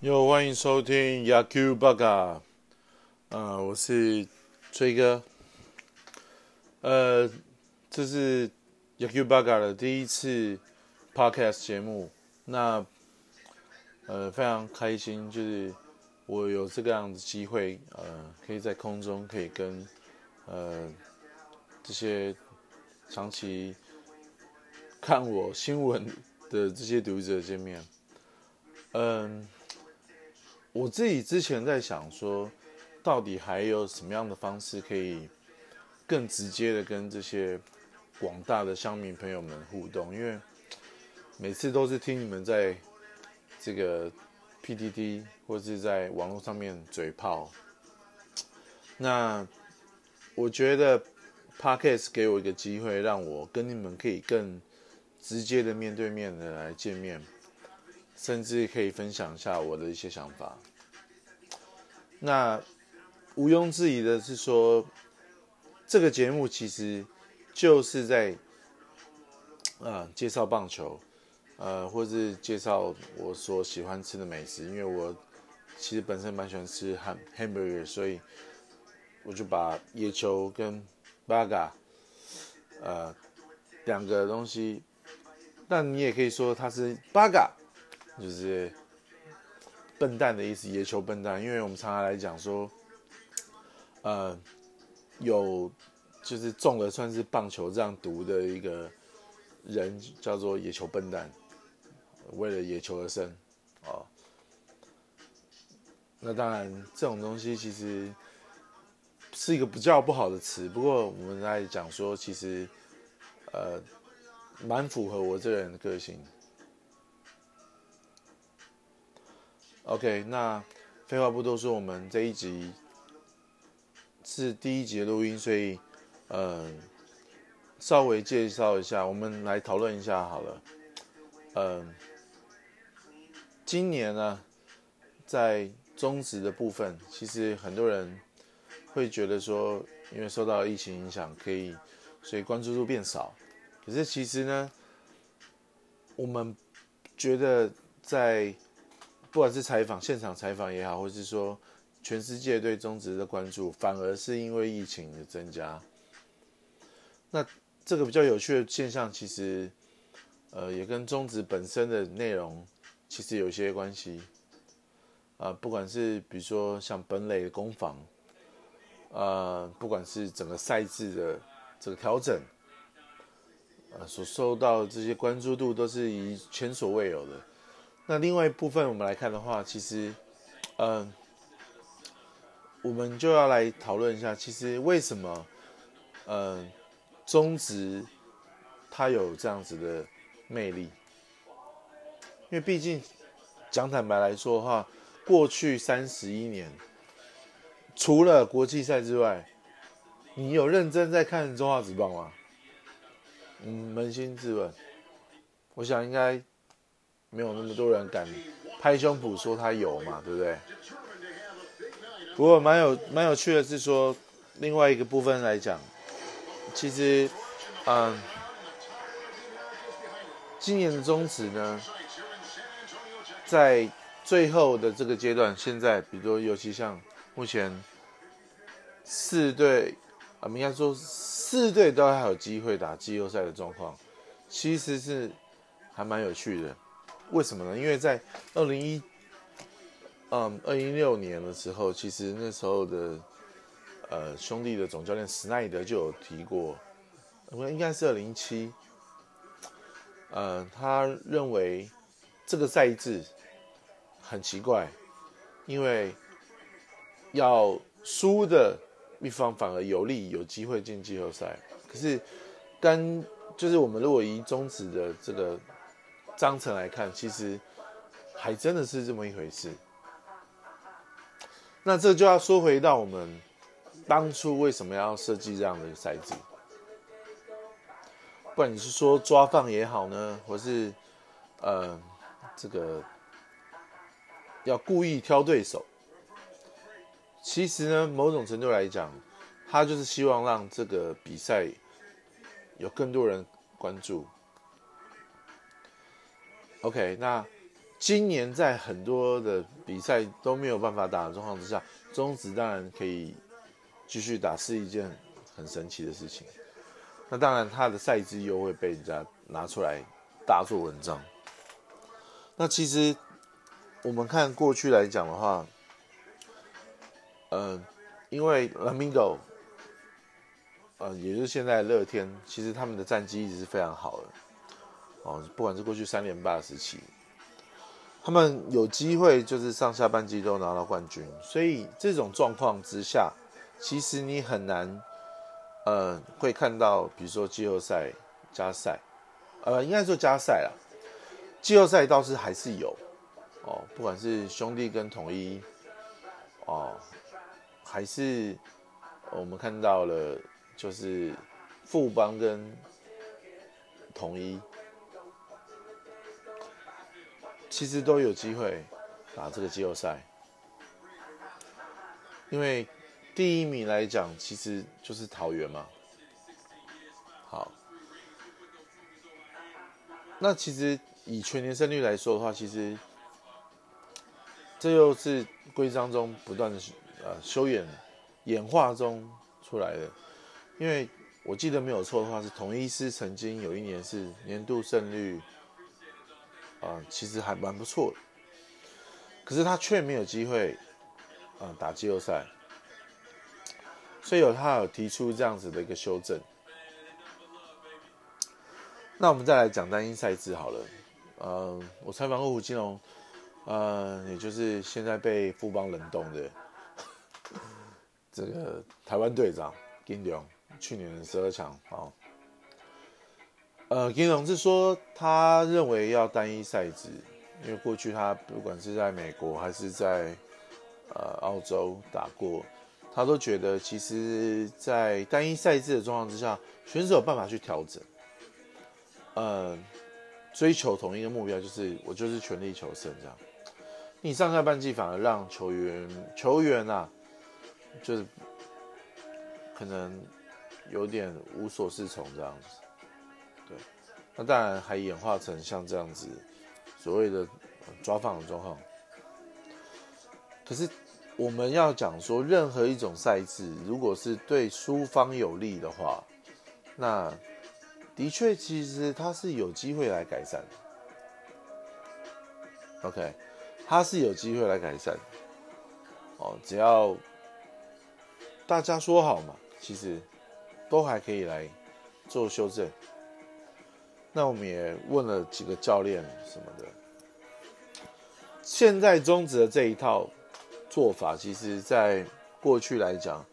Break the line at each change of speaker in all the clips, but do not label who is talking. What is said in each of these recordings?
又欢迎收听 Yaku Baga，呃，我是崔哥，呃，这是 Yaku Baga 的第一次 Podcast 节目，那呃非常开心，就是我有这个样的机会，呃，可以在空中可以跟呃这些长期看我新闻的这些读者见面，嗯。我自己之前在想说，到底还有什么样的方式可以更直接的跟这些广大的乡民朋友们互动？因为每次都是听你们在这个 PTT 或是在网络上面嘴炮，那我觉得 Podcast 给我一个机会，让我跟你们可以更直接的面对面的来见面。甚至可以分享一下我的一些想法。那毋庸置疑的是说，这个节目其实就是在啊介绍棒球，呃，或是介绍我所喜欢吃的美食。因为我其实本身蛮喜欢吃汉 hamburger，所以我就把野球跟 burger 呃两个东西，但你也可以说它是 burger。就是笨蛋的意思，野球笨蛋。因为我们常常来讲说，呃，有就是中了算是棒球这样毒的一个人，叫做野球笨蛋，为了野球而生，哦。那当然，这种东西其实是一个比较不好的词。不过我们在讲说，其实呃，蛮符合我这个人的个性。OK，那废话不多说，我们这一集是第一集的录音，所以嗯，稍微介绍一下，我们来讨论一下好了。嗯，今年呢，在中职的部分，其实很多人会觉得说，因为受到疫情影响，可以所以关注度变少。可是其实呢，我们觉得在不管是采访现场采访也好，或是说全世界对中职的关注，反而是因为疫情的增加。那这个比较有趣的现象，其实呃也跟中职本身的内容其实有些关系。啊，不管是比如说像本垒的攻防，呃，不管是整个赛制的这个调整，呃，所受到这些关注度都是以前所未有的。那另外一部分，我们来看的话，其实，嗯，我们就要来讨论一下，其实为什么，嗯，中职它有这样子的魅力？因为毕竟讲坦白来说的话，过去三十一年，除了国际赛之外，你有认真在看中华职棒吗？嗯，扪心自问，我想应该。没有那么多人敢拍胸脯说他有嘛，对不对？不过蛮有蛮有趣的是说，另外一个部分来讲，其实，嗯，今年的中止呢，在最后的这个阶段，现在比如说，尤其像目前四队，我们应该说四队都还有机会打季后赛的状况，其实是还蛮有趣的。为什么呢？因为在二零一，嗯，二零一六年的时候，其实那时候的呃兄弟的总教练史奈德就有提过，我应该是二零一七，呃，他认为这个赛制很奇怪，因为要输的一方反而有利有机会进季后赛，可是跟就是我们如果以中止的这个。章程来看，其实还真的是这么一回事。那这就要说回到我们当初为什么要设计这样的赛制？不管你是说抓放也好呢，或是呃这个要故意挑对手，其实呢，某种程度来讲，他就是希望让这个比赛有更多人关注。OK，那今年在很多的比赛都没有办法打的状况之下，中职当然可以继续打，是一件很神奇的事情。那当然，他的赛制又会被人家拿出来大做文章。那其实我们看过去来讲的话，呃，因为 Lamigo，呃，也就是现在乐天，其实他们的战绩一直是非常好的。哦，不管是过去三连霸时期，他们有机会就是上下半季都拿到冠军，所以这种状况之下，其实你很难。呃，会看到，比如说季后赛、加赛，呃，应该说加赛啦。季后赛倒是还是有哦，不管是兄弟跟统一，哦，还是我们看到了，就是富邦跟统一，其实都有机会打这个季后赛，因为。第一名来讲，其实就是桃园嘛。好，那其实以全年胜率来说的话，其实这又是规章中不断的呃修演演化中出来的。因为我记得没有错的话，是同一师曾经有一年是年度胜率啊，其实还蛮不错的。可是他却没有机会啊打季后赛。所以有他有提出这样子的一个修正，那我们再来讲单一赛制好了。呃，我采访过胡金龙，呃，也就是现在被富邦冷冻的 这个台湾队长金龙，去年的十二强啊。呃，金龙是说他认为要单一赛制，因为过去他不管是在美国还是在呃澳洲打过。他都觉得，其实，在单一赛制的状况之下，选手有办法去调整，呃，追求同一个目标，就是我就是全力求胜这样。你上下半季反而让球员球员啊，就是可能有点无所适从这样子。那当然还演化成像这样子所谓的抓放的状况。可是。我们要讲说，任何一种赛制，如果是对输方有利的话，那的确其实它是有机会来改善。OK，它是有机会来改善。哦，只要大家说好嘛，其实都还可以来做修正。那我们也问了几个教练什么的，现在终止的这一套。做法其实，在过去来讲，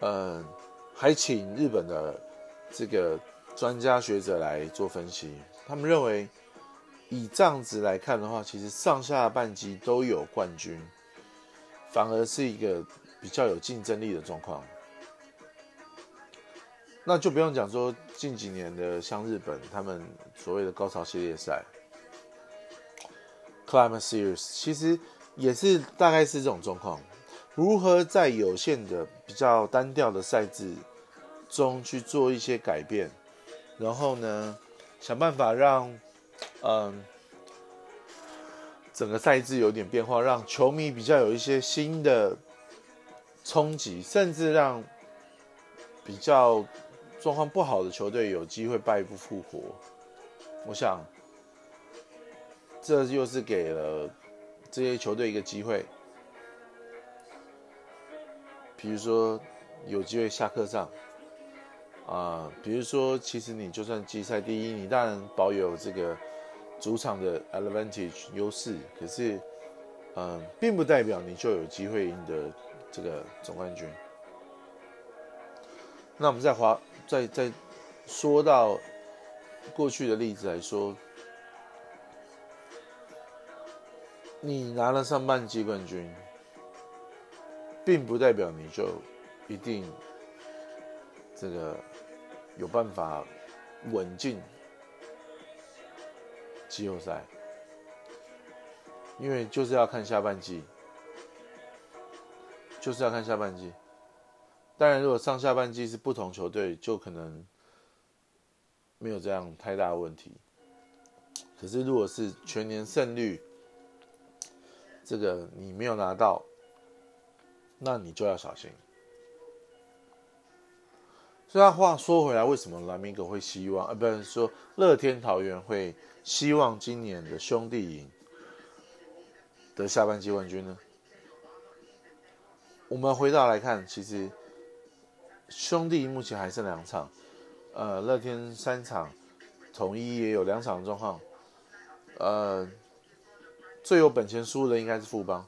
嗯，还请日本的这个专家学者来做分析。他们认为，以这样子来看的话，其实上下半级都有冠军，反而是一个比较有竞争力的状况。那就不用讲说近几年的像日本，他们所谓的高潮系列赛 （Climate Series），其实。也是大概是这种状况，如何在有限的比较单调的赛制中去做一些改变，然后呢，想办法让嗯整个赛制有点变化，让球迷比较有一些新的冲击，甚至让比较状况不好的球队有机会败不复活。我想，这又是给了。这些球队一个机会，比如说有机会下课上，啊，比如说其实你就算季赛第一，你当然保有这个主场的 advantage 优势，可是，嗯，并不代表你就有机会赢得这个总冠军。那我们再划再再说到过去的例子来说。你拿了上半季冠军，并不代表你就一定这个有办法稳进季后赛，因为就是要看下半季，就是要看下半季。当然，如果上下半季是不同球队，就可能没有这样太大的问题。可是，如果是全年胜率，这个你没有拿到，那你就要小心。所以话说回来，为什么蓝明狗会希望，呃，不是说乐天桃园会希望今年的兄弟赢得下半季冠军呢？我们回到来看，其实兄弟目前还剩两场，呃，乐天三场，统一也有两场的状况，呃，最有本钱输的应该是富邦，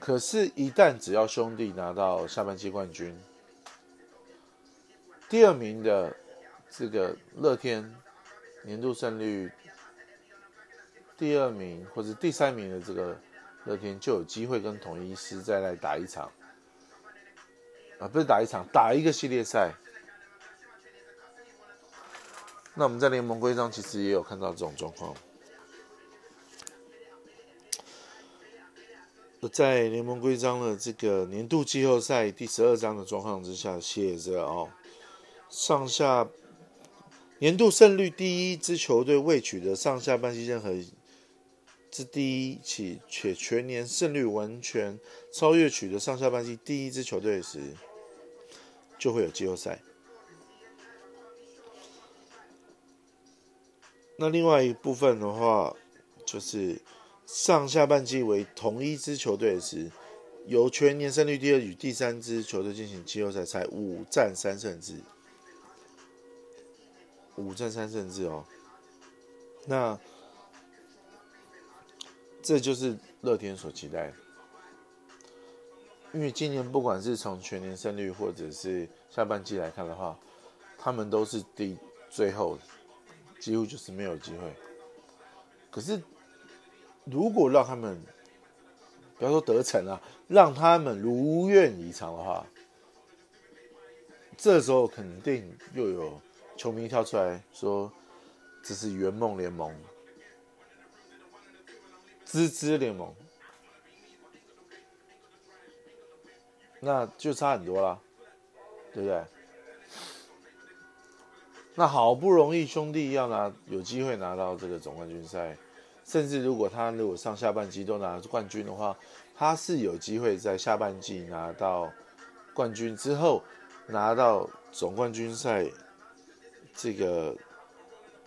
可是，一旦只要兄弟拿到下半季冠军。第二名的这个乐天年度胜率，第二名或者第三名的这个乐天就有机会跟统一师再来打一场，啊，不是打一场，打一个系列赛。那我们在联盟规章其实也有看到这种状况，在联盟规章的这个年度季后赛第十二章的状况之下写着哦。上下年度胜率第一支球队未取得上下半季任何之第一起，且全年胜率完全超越取得上下半季第一支球队时，就会有季后赛。那另外一部分的话，就是上下半季为同一支球队时，由全年胜率第二与第三支球队进行季后赛，才五战三胜制。五战三胜制哦，那这就是乐天所期待的，因为今年不管是从全年胜率或者是下半季来看的话，他们都是第最后，几乎就是没有机会。可是如果让他们不要说得逞啊，让他们如愿以偿的话，这时候肯定又有。球迷跳出来说：“这是圆梦联盟，滋滋联盟，那就差很多了，对不对？那好不容易兄弟要拿有机会拿到这个总冠军赛，甚至如果他如果上下半季都拿冠军的话，他是有机会在下半季拿到冠军之后拿到总冠军赛。”这个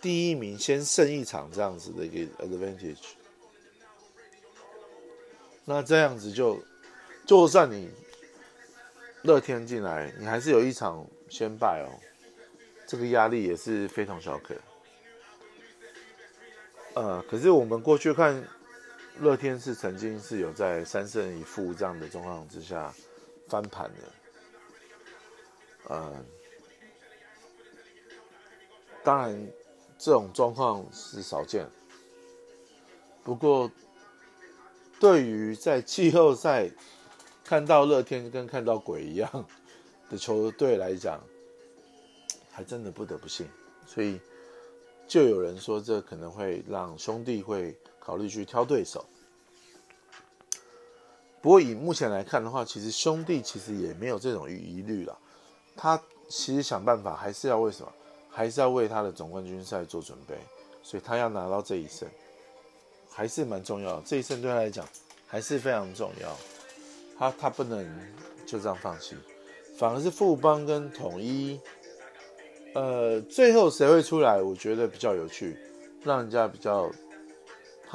第一名先胜一场这样子的一个 advantage，那这样子就，就算你乐天进来，你还是有一场先败哦，这个压力也是非同小可。呃，可是我们过去看乐天是曾经是有在三胜一负这样的状况之下翻盘的，呃。当然，这种状况是少见。不过，对于在季后赛看到乐天跟看到鬼一样的球队来讲，还真的不得不信。所以，就有人说，这可能会让兄弟会考虑去挑对手。不过，以目前来看的话，其实兄弟其实也没有这种疑虑了。他其实想办法还是要为什么？还是要为他的总冠军赛做准备，所以他要拿到这一胜，还是蛮重要。这一胜对他来讲还是非常重要，他他不能就这样放弃。反而是富邦跟统一，呃，最后谁会出来？我觉得比较有趣，让人家比较